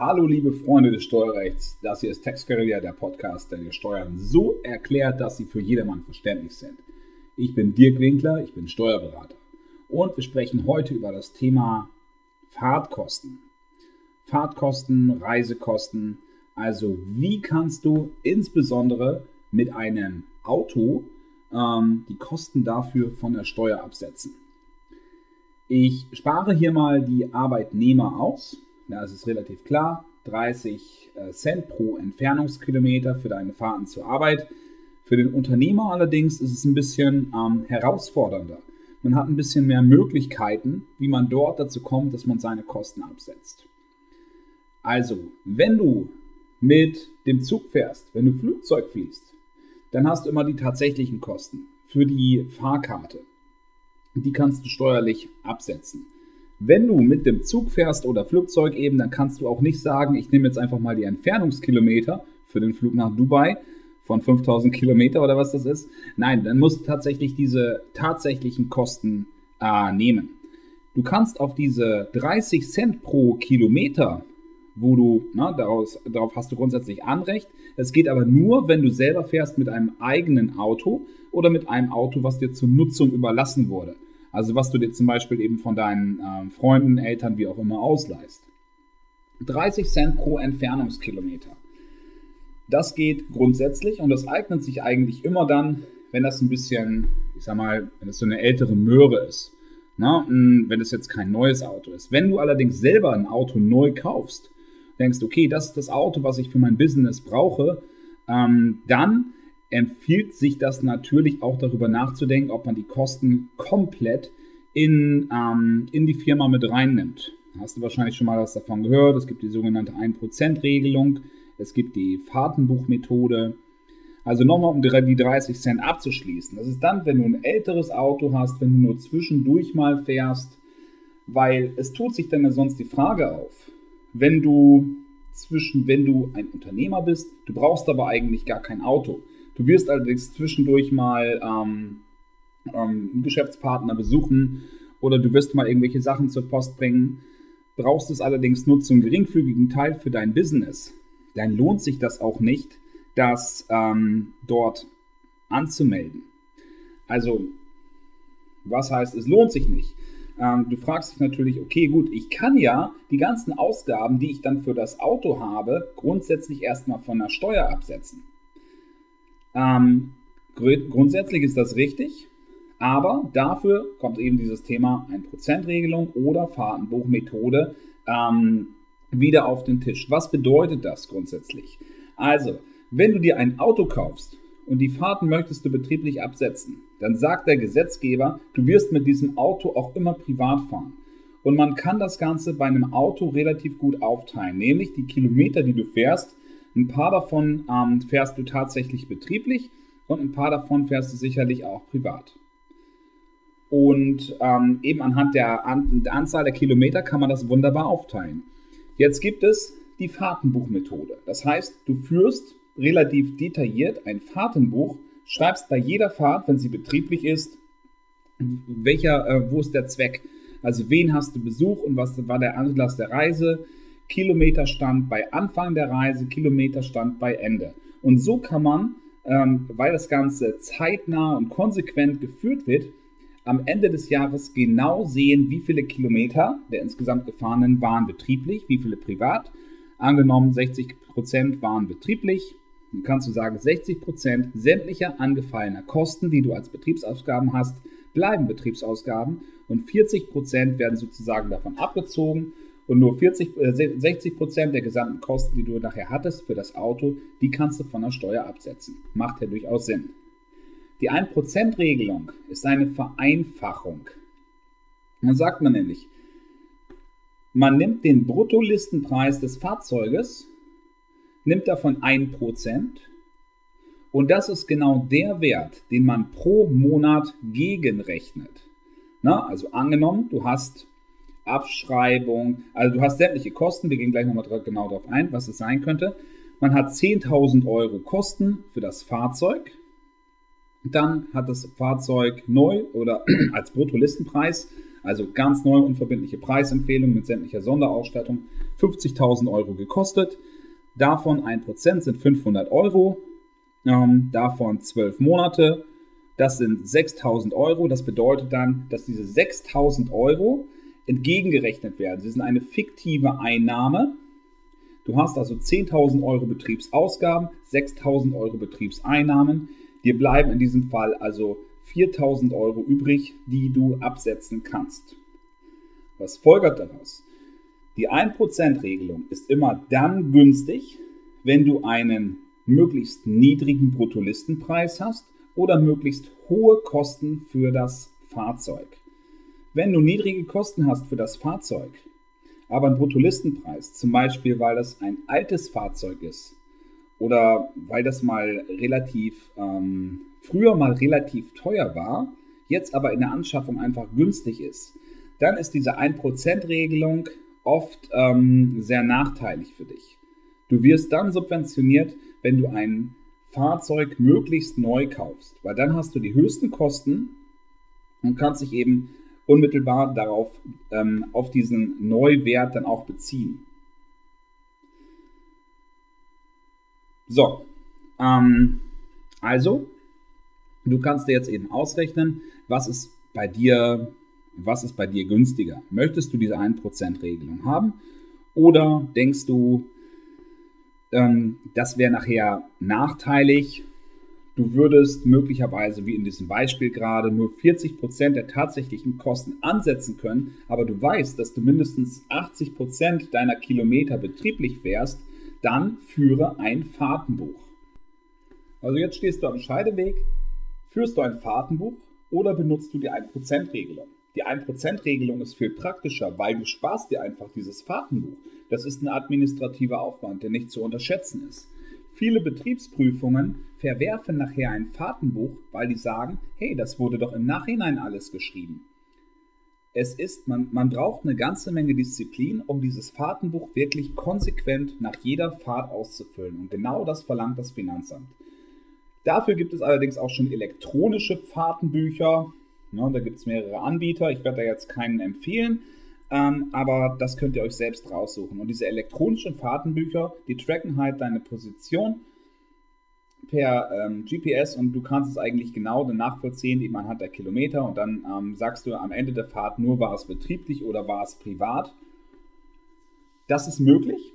Hallo liebe Freunde des Steuerrechts, das hier ist Textguerilla, der Podcast, der dir Steuern so erklärt, dass sie für jedermann verständlich sind. Ich bin Dirk Winkler, ich bin Steuerberater und wir sprechen heute über das Thema Fahrtkosten. Fahrtkosten, Reisekosten, also wie kannst du insbesondere mit einem Auto ähm, die Kosten dafür von der Steuer absetzen. Ich spare hier mal die Arbeitnehmer aus. Ist es relativ klar. 30 äh, Cent pro Entfernungskilometer für deine Fahrten zur Arbeit. Für den Unternehmer allerdings ist es ein bisschen ähm, herausfordernder. Man hat ein bisschen mehr Möglichkeiten, wie man dort dazu kommt, dass man seine Kosten absetzt. Also, wenn du mit dem Zug fährst, wenn du Flugzeug fliegst, dann hast du immer die tatsächlichen Kosten für die Fahrkarte. Die kannst du steuerlich absetzen. Wenn du mit dem Zug fährst oder Flugzeug eben, dann kannst du auch nicht sagen, ich nehme jetzt einfach mal die Entfernungskilometer für den Flug nach Dubai von 5000 Kilometer oder was das ist. Nein, dann musst du tatsächlich diese tatsächlichen Kosten äh, nehmen. Du kannst auf diese 30 Cent pro Kilometer wo du, na, daraus, darauf hast du grundsätzlich Anrecht. Es geht aber nur, wenn du selber fährst mit einem eigenen Auto oder mit einem Auto, was dir zur Nutzung überlassen wurde. Also was du dir zum Beispiel eben von deinen äh, Freunden, Eltern, wie auch immer ausleihst. 30 Cent pro Entfernungskilometer. Das geht grundsätzlich und das eignet sich eigentlich immer dann, wenn das ein bisschen, ich sag mal, wenn es so eine ältere Möhre ist. Na, wenn es jetzt kein neues Auto ist. Wenn du allerdings selber ein Auto neu kaufst, denkst, okay, das ist das Auto, was ich für mein Business brauche, ähm, dann empfiehlt sich das natürlich auch darüber nachzudenken, ob man die Kosten komplett in, ähm, in die Firma mit reinnimmt. Hast du wahrscheinlich schon mal was davon gehört. Es gibt die sogenannte 1%-Regelung, es gibt die Fahrtenbuchmethode. Also nochmal, um die 30 Cent abzuschließen. Das ist dann, wenn du ein älteres Auto hast, wenn du nur zwischendurch mal fährst, weil es tut sich dann ja sonst die Frage auf, wenn du zwischen, wenn du ein Unternehmer bist, du brauchst aber eigentlich gar kein Auto. Du wirst allerdings zwischendurch mal ähm, ähm, Geschäftspartner besuchen oder du wirst mal irgendwelche Sachen zur Post bringen. Brauchst es allerdings nur zum geringfügigen Teil für dein Business, dann lohnt sich das auch nicht, das ähm, dort anzumelden. Also, was heißt, es lohnt sich nicht? Ähm, du fragst dich natürlich, okay, gut, ich kann ja die ganzen Ausgaben, die ich dann für das Auto habe, grundsätzlich erstmal von der Steuer absetzen. Ähm, grundsätzlich ist das richtig, aber dafür kommt eben dieses Thema 1%-Regelung oder Fahrtenbuchmethode ähm, wieder auf den Tisch. Was bedeutet das grundsätzlich? Also, wenn du dir ein Auto kaufst und die Fahrten möchtest du betrieblich absetzen, dann sagt der Gesetzgeber, du wirst mit diesem Auto auch immer privat fahren. Und man kann das Ganze bei einem Auto relativ gut aufteilen, nämlich die Kilometer, die du fährst. Ein paar davon ähm, fährst du tatsächlich betrieblich und ein paar davon fährst du sicherlich auch privat. Und ähm, eben anhand der, An der Anzahl der Kilometer kann man das wunderbar aufteilen. Jetzt gibt es die Fahrtenbuchmethode. Das heißt, du führst relativ detailliert ein Fahrtenbuch, schreibst bei jeder Fahrt, wenn sie betrieblich ist, welcher, äh, wo ist der Zweck? Also wen hast du Besuch und was war der Anlass der Reise? Kilometerstand bei Anfang der Reise, Kilometerstand bei Ende. Und so kann man, ähm, weil das Ganze zeitnah und konsequent geführt wird, am Ende des Jahres genau sehen, wie viele Kilometer der insgesamt gefahrenen waren betrieblich, wie viele privat. Angenommen, 60% waren betrieblich, dann kannst du sagen, 60% sämtlicher angefallener Kosten, die du als Betriebsausgaben hast, bleiben Betriebsausgaben und 40% werden sozusagen davon abgezogen und nur 40, äh, 60% der gesamten Kosten, die du nachher hattest für das Auto, die kannst du von der Steuer absetzen. Macht ja durchaus Sinn. Die 1%-Regelung ist eine Vereinfachung. Dann sagt man nämlich, man nimmt den Bruttolistenpreis des Fahrzeuges nimmt davon 1%. Und das ist genau der Wert, den man pro Monat gegenrechnet. Na, also angenommen, du hast Abschreibung, also du hast sämtliche Kosten, wir gehen gleich nochmal genau darauf ein, was es sein könnte. Man hat 10.000 Euro Kosten für das Fahrzeug. Dann hat das Fahrzeug neu oder als Bruttolistenpreis Also ganz neue unverbindliche Preisempfehlung mit sämtlicher Sonderausstattung. 50.000 Euro gekostet. Davon 1% sind 500 Euro. Ähm, davon 12 Monate. Das sind 6.000 Euro. Das bedeutet dann, dass diese 6.000 Euro entgegengerechnet werden. Sie sind eine fiktive Einnahme. Du hast also 10.000 Euro Betriebsausgaben, 6.000 Euro Betriebseinnahmen. Dir bleiben in diesem Fall also 4.000 Euro übrig, die du absetzen kannst. Was folgert daraus? Die 1%-Regelung ist immer dann günstig, wenn du einen möglichst niedrigen Bruttolistenpreis hast oder möglichst hohe Kosten für das Fahrzeug. Wenn du niedrige Kosten hast für das Fahrzeug, aber einen Bruttolistenpreis, zum Beispiel weil das ein altes Fahrzeug ist oder weil das mal relativ, ähm, früher mal relativ teuer war, jetzt aber in der Anschaffung einfach günstig ist, dann ist diese 1%-Regelung oft ähm, sehr nachteilig für dich. Du wirst dann subventioniert, wenn du ein Fahrzeug möglichst neu kaufst, weil dann hast du die höchsten Kosten und kannst dich eben unmittelbar darauf, ähm, auf diesen Neuwert dann auch beziehen. So, ähm, also, du kannst dir jetzt eben ausrechnen, was ist bei dir, was ist bei dir günstiger. Möchtest du diese 1%-Regelung haben oder denkst du, ähm, das wäre nachher nachteilig Du würdest möglicherweise, wie in diesem Beispiel gerade, nur 40% der tatsächlichen Kosten ansetzen können, aber du weißt, dass du mindestens 80% deiner Kilometer betrieblich fährst, dann führe ein Fahrtenbuch. Also jetzt stehst du am Scheideweg, führst du ein Fahrtenbuch oder benutzt du die 1%-Regelung? Die 1%-Regelung ist viel praktischer, weil du sparst dir einfach dieses Fahrtenbuch. Das ist ein administrativer Aufwand, der nicht zu unterschätzen ist. Viele Betriebsprüfungen verwerfen nachher ein Fahrtenbuch, weil die sagen, hey, das wurde doch im Nachhinein alles geschrieben. Es ist, man, man braucht eine ganze Menge Disziplin, um dieses Fahrtenbuch wirklich konsequent nach jeder Fahrt auszufüllen. Und genau das verlangt das Finanzamt. Dafür gibt es allerdings auch schon elektronische Fahrtenbücher. Ja, da gibt es mehrere Anbieter. Ich werde da jetzt keinen empfehlen. Ähm, aber das könnt ihr euch selbst raussuchen. Und diese elektronischen Fahrtenbücher, die tracken halt deine Position per ähm, GPS und du kannst es eigentlich genau dann nachvollziehen, eben anhand der Kilometer und dann ähm, sagst du am Ende der Fahrt nur, war es betrieblich oder war es privat. Das ist möglich.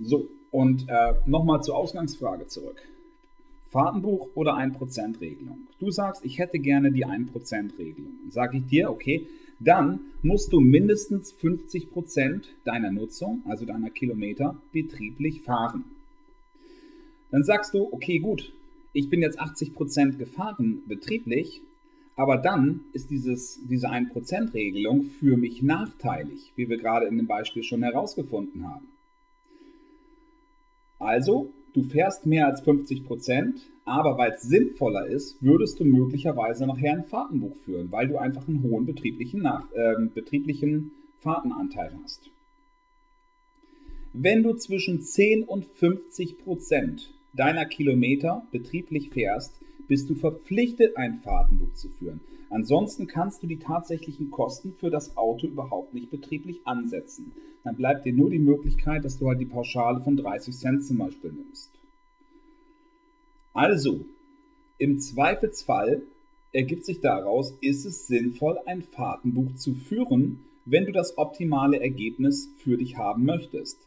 So, und äh, nochmal zur Ausgangsfrage zurück. Fahrtenbuch oder 1%-Regelung? Du sagst, ich hätte gerne die 1%-Regelung. Sage ich dir, okay, dann musst du mindestens 50% deiner Nutzung, also deiner Kilometer, betrieblich fahren. Dann sagst du, okay, gut, ich bin jetzt 80% gefahren betrieblich, aber dann ist dieses, diese 1%-Regelung für mich nachteilig, wie wir gerade in dem Beispiel schon herausgefunden haben. Also, du fährst mehr als 50%, aber weil es sinnvoller ist, würdest du möglicherweise nachher ein Fahrtenbuch führen, weil du einfach einen hohen betrieblichen, Nach äh, betrieblichen Fahrtenanteil hast. Wenn du zwischen 10 und 50 Prozent deiner Kilometer betrieblich fährst, bist du verpflichtet, ein Fahrtenbuch zu führen. Ansonsten kannst du die tatsächlichen Kosten für das Auto überhaupt nicht betrieblich ansetzen. Dann bleibt dir nur die Möglichkeit, dass du halt die Pauschale von 30 Cent zum Beispiel nimmst. Also, im Zweifelsfall ergibt sich daraus, ist es sinnvoll, ein Fahrtenbuch zu führen, wenn du das optimale Ergebnis für dich haben möchtest.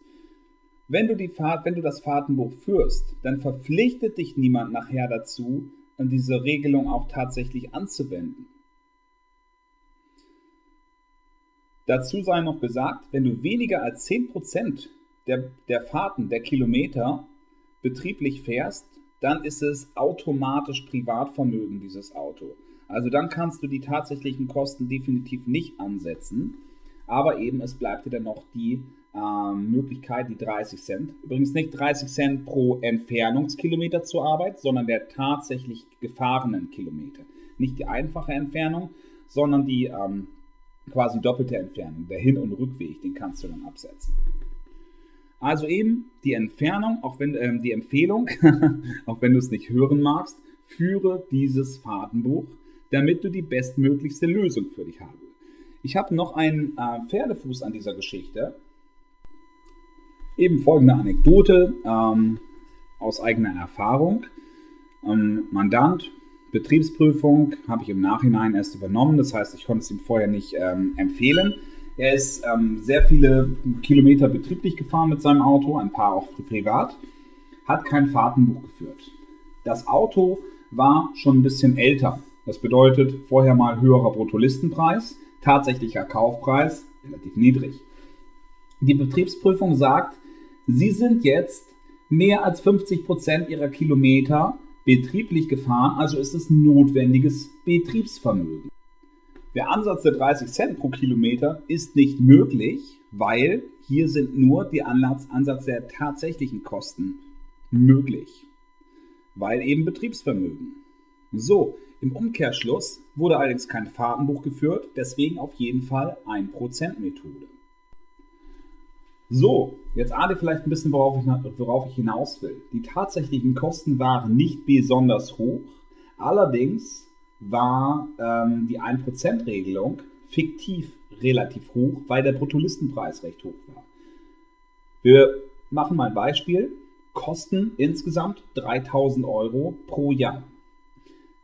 Wenn du, die Fahrt, wenn du das Fahrtenbuch führst, dann verpflichtet dich niemand nachher dazu, diese Regelung auch tatsächlich anzuwenden. Dazu sei noch gesagt, wenn du weniger als 10% der, der Fahrten, der Kilometer betrieblich fährst, dann ist es automatisch Privatvermögen, dieses Auto. Also dann kannst du die tatsächlichen Kosten definitiv nicht ansetzen, aber eben es bleibt dir dann noch die ähm, Möglichkeit, die 30 Cent, übrigens nicht 30 Cent pro Entfernungskilometer zur Arbeit, sondern der tatsächlich gefahrenen Kilometer. Nicht die einfache Entfernung, sondern die ähm, quasi doppelte Entfernung, der Hin- und Rückweg, den kannst du dann absetzen. Also eben die Entfernung, auch wenn ähm, die Empfehlung, auch wenn du es nicht hören magst, führe dieses Fahrtenbuch, damit du die bestmöglichste Lösung für dich habe. Ich habe noch einen äh, Pferdefuß an dieser Geschichte. Eben folgende Anekdote ähm, aus eigener Erfahrung. Ähm, Mandant, Betriebsprüfung habe ich im Nachhinein erst übernommen. Das heißt, ich konnte es ihm vorher nicht ähm, empfehlen. Er ist ähm, sehr viele Kilometer betrieblich gefahren mit seinem Auto, ein paar auch privat, hat kein Fahrtenbuch geführt. Das Auto war schon ein bisschen älter. Das bedeutet vorher mal höherer Bruttolistenpreis, tatsächlicher Kaufpreis relativ niedrig. Die Betriebsprüfung sagt, Sie sind jetzt mehr als 50 Prozent Ihrer Kilometer betrieblich gefahren, also ist es notwendiges Betriebsvermögen. Der Ansatz der 30 Cent pro Kilometer ist nicht möglich, weil hier sind nur die Ansatz der tatsächlichen Kosten möglich, weil eben Betriebsvermögen. So, im Umkehrschluss wurde allerdings kein Fahrtenbuch geführt, deswegen auf jeden Fall 1%-Methode. So, jetzt ahne vielleicht ein bisschen, worauf ich, worauf ich hinaus will. Die tatsächlichen Kosten waren nicht besonders hoch, allerdings war ähm, die 1%-Regelung fiktiv relativ hoch, weil der Bruttolistenpreis recht hoch war. Wir machen mal ein Beispiel. Kosten insgesamt 3000 Euro pro Jahr.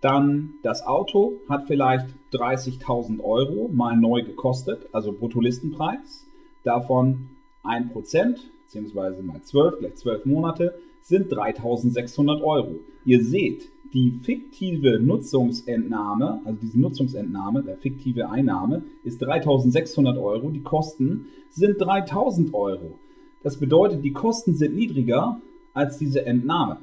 Dann das Auto hat vielleicht 30.000 Euro mal neu gekostet, also Bruttolistenpreis. Davon 1%, beziehungsweise mal 12, gleich 12 Monate, sind 3.600 Euro. Ihr seht, die fiktive Nutzungsentnahme, also diese Nutzungsentnahme, der fiktive Einnahme, ist 3.600 Euro. Die Kosten sind 3.000 Euro. Das bedeutet, die Kosten sind niedriger als diese Entnahme.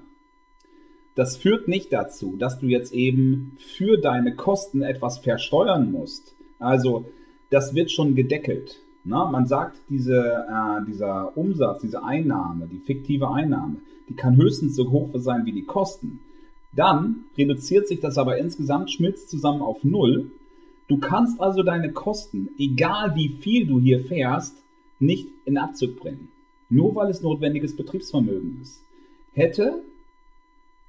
Das führt nicht dazu, dass du jetzt eben für deine Kosten etwas versteuern musst. Also das wird schon gedeckelt. Na, man sagt, diese, äh, dieser Umsatz, diese Einnahme, die fiktive Einnahme, die kann höchstens so hoch sein wie die Kosten. Dann reduziert sich das aber insgesamt, schmilzt zusammen auf Null. Du kannst also deine Kosten, egal wie viel du hier fährst, nicht in Abzug bringen. Nur weil es notwendiges Betriebsvermögen ist. Hätte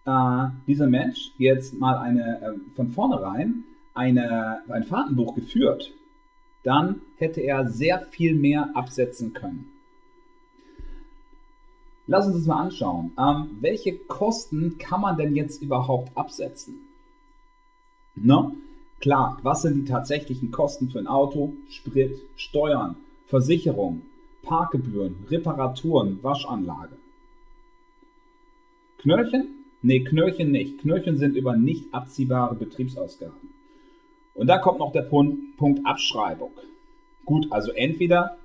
äh, dieser Mensch jetzt mal eine, äh, von vornherein eine, ein Fahrtenbuch geführt, dann hätte er sehr viel mehr absetzen können. Lass uns das mal anschauen. Ähm, welche Kosten kann man denn jetzt überhaupt absetzen? Ne? Klar, was sind die tatsächlichen Kosten für ein Auto? Sprit, Steuern, Versicherung, Parkgebühren, Reparaturen, Waschanlage. Knöllchen? Nee, Knöllchen nicht. Knöllchen sind über nicht abziehbare Betriebsausgaben. Und da kommt noch der Punkt, Abschreibung. Gut, also entweder,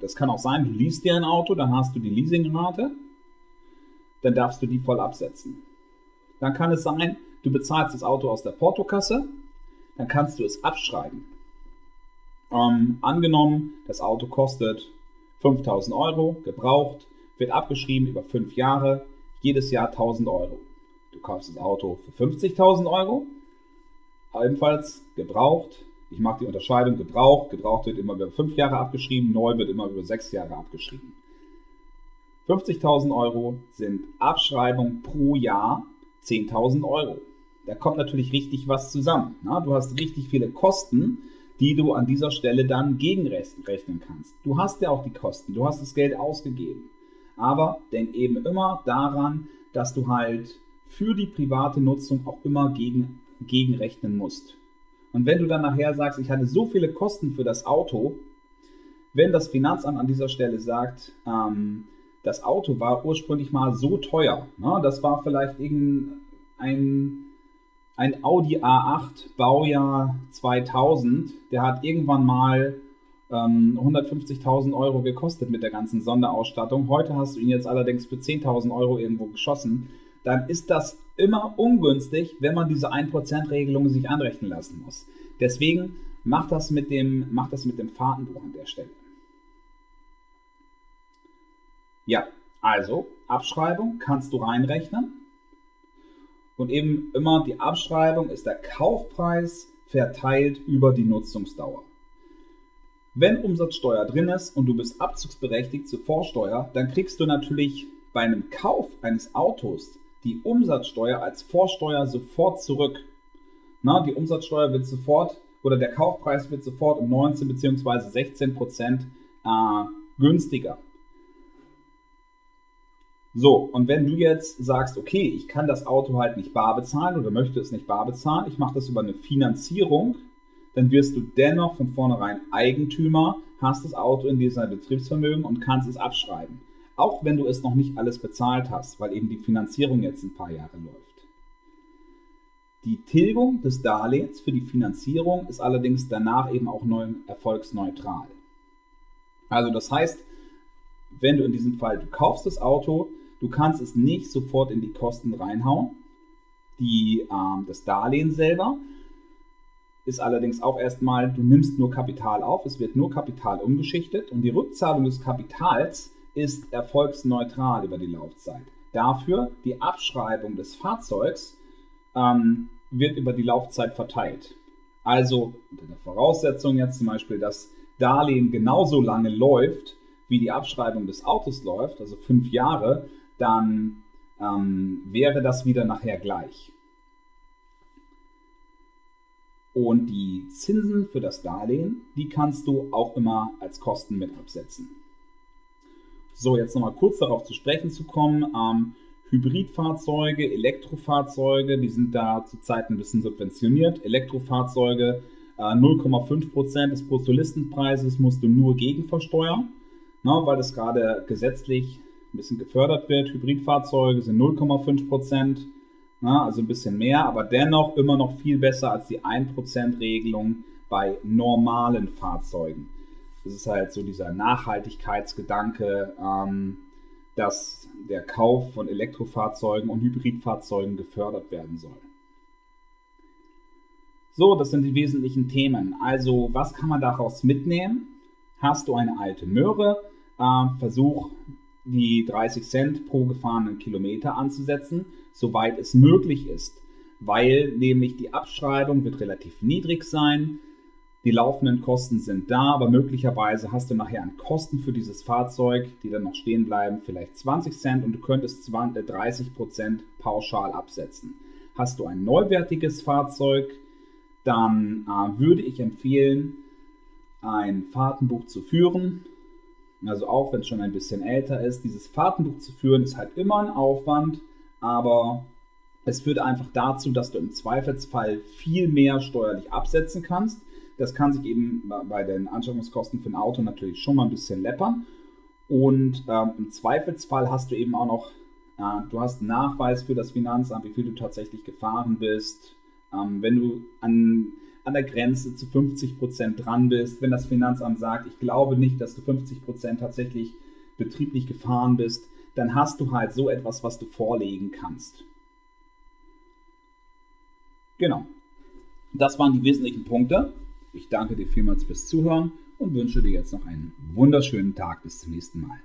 das kann auch sein, du liest dir ein Auto, dann hast du die Leasingrate, dann darfst du die voll absetzen. Dann kann es sein, du bezahlst das Auto aus der Portokasse, dann kannst du es abschreiben. Ähm, angenommen, das Auto kostet 5000 Euro, gebraucht, wird abgeschrieben über fünf Jahre, jedes Jahr 1000 Euro. Du kaufst das Auto für 50.000 Euro, ebenfalls gebraucht. Ich mache die Unterscheidung gebraucht. Gebraucht wird immer über fünf Jahre abgeschrieben, neu wird immer über sechs Jahre abgeschrieben. 50.000 Euro sind Abschreibung pro Jahr 10.000 Euro. Da kommt natürlich richtig was zusammen. Na? Du hast richtig viele Kosten, die du an dieser Stelle dann gegenrechnen kannst. Du hast ja auch die Kosten, du hast das Geld ausgegeben. Aber denk eben immer daran, dass du halt für die private Nutzung auch immer gegen, gegenrechnen musst. Und wenn du dann nachher sagst, ich hatte so viele Kosten für das Auto, wenn das Finanzamt an dieser Stelle sagt, ähm, das Auto war ursprünglich mal so teuer, ne, das war vielleicht irgendein ein Audi A8 Baujahr 2000, der hat irgendwann mal ähm, 150.000 Euro gekostet mit der ganzen Sonderausstattung. Heute hast du ihn jetzt allerdings für 10.000 Euro irgendwo geschossen. Dann ist das immer ungünstig, wenn man diese 1%-Regelung sich anrechnen lassen muss. Deswegen mach das mit dem, das mit dem Fahrtenbuch an der Stelle. Ja, also Abschreibung kannst du reinrechnen. Und eben immer die Abschreibung ist der Kaufpreis verteilt über die Nutzungsdauer. Wenn Umsatzsteuer drin ist und du bist abzugsberechtigt zur Vorsteuer, dann kriegst du natürlich bei einem Kauf eines Autos die Umsatzsteuer als Vorsteuer sofort zurück. Na, die Umsatzsteuer wird sofort oder der Kaufpreis wird sofort um 19 bzw. 16 Prozent äh, günstiger. So, und wenn du jetzt sagst, okay, ich kann das Auto halt nicht bar bezahlen oder möchte es nicht bar bezahlen, ich mache das über eine Finanzierung, dann wirst du dennoch von vornherein Eigentümer, hast das Auto in diesem Betriebsvermögen und kannst es abschreiben. Auch wenn du es noch nicht alles bezahlt hast, weil eben die Finanzierung jetzt ein paar Jahre läuft. Die Tilgung des Darlehens für die Finanzierung ist allerdings danach eben auch neu, erfolgsneutral. Also das heißt, wenn du in diesem Fall, du kaufst das Auto, du kannst es nicht sofort in die Kosten reinhauen, die, ähm, das Darlehen selber, ist allerdings auch erstmal, du nimmst nur Kapital auf, es wird nur Kapital umgeschichtet und die Rückzahlung des Kapitals ist erfolgsneutral über die Laufzeit. Dafür die Abschreibung des Fahrzeugs ähm, wird über die Laufzeit verteilt. Also unter der Voraussetzung jetzt zum Beispiel, dass Darlehen genauso lange läuft, wie die Abschreibung des Autos läuft, also fünf Jahre, dann ähm, wäre das wieder nachher gleich. Und die Zinsen für das Darlehen, die kannst du auch immer als Kosten mit absetzen. So, jetzt nochmal kurz darauf zu sprechen zu kommen. Ähm, Hybridfahrzeuge, Elektrofahrzeuge, die sind da zurzeit ein bisschen subventioniert. Elektrofahrzeuge, äh, 0,5% des Brutolistenpreises musst du nur gegenversteuern, ne, weil das gerade gesetzlich ein bisschen gefördert wird. Hybridfahrzeuge sind 0,5%. Na, also ein bisschen mehr, aber dennoch immer noch viel besser als die 1%-Regelung bei normalen Fahrzeugen. Das ist halt so dieser Nachhaltigkeitsgedanke, ähm, dass der Kauf von Elektrofahrzeugen und Hybridfahrzeugen gefördert werden soll. So, das sind die wesentlichen Themen. Also, was kann man daraus mitnehmen? Hast du eine alte Möhre? Äh, versuch die 30 Cent pro gefahrenen Kilometer anzusetzen, soweit es möglich ist, weil nämlich die Abschreibung wird relativ niedrig sein, die laufenden Kosten sind da, aber möglicherweise hast du nachher an Kosten für dieses Fahrzeug, die dann noch stehen bleiben, vielleicht 20 Cent und du könntest 20, 30 äh, Prozent pauschal absetzen. Hast du ein neuwertiges Fahrzeug, dann äh, würde ich empfehlen, ein Fahrtenbuch zu führen, also auch wenn es schon ein bisschen älter ist, dieses Fahrtenbuch zu führen, ist halt immer ein Aufwand, aber es führt einfach dazu, dass du im Zweifelsfall viel mehr steuerlich absetzen kannst. Das kann sich eben bei den Anschaffungskosten für ein Auto natürlich schon mal ein bisschen läppern. Und ähm, im Zweifelsfall hast du eben auch noch, äh, du hast einen Nachweis für das Finanzamt, wie viel du tatsächlich gefahren bist. Ähm, wenn du an an der Grenze zu 50 Prozent dran bist, wenn das Finanzamt sagt, ich glaube nicht, dass du 50 Prozent tatsächlich betrieblich gefahren bist, dann hast du halt so etwas, was du vorlegen kannst. Genau. Das waren die wesentlichen Punkte. Ich danke dir vielmals fürs Zuhören und wünsche dir jetzt noch einen wunderschönen Tag. Bis zum nächsten Mal.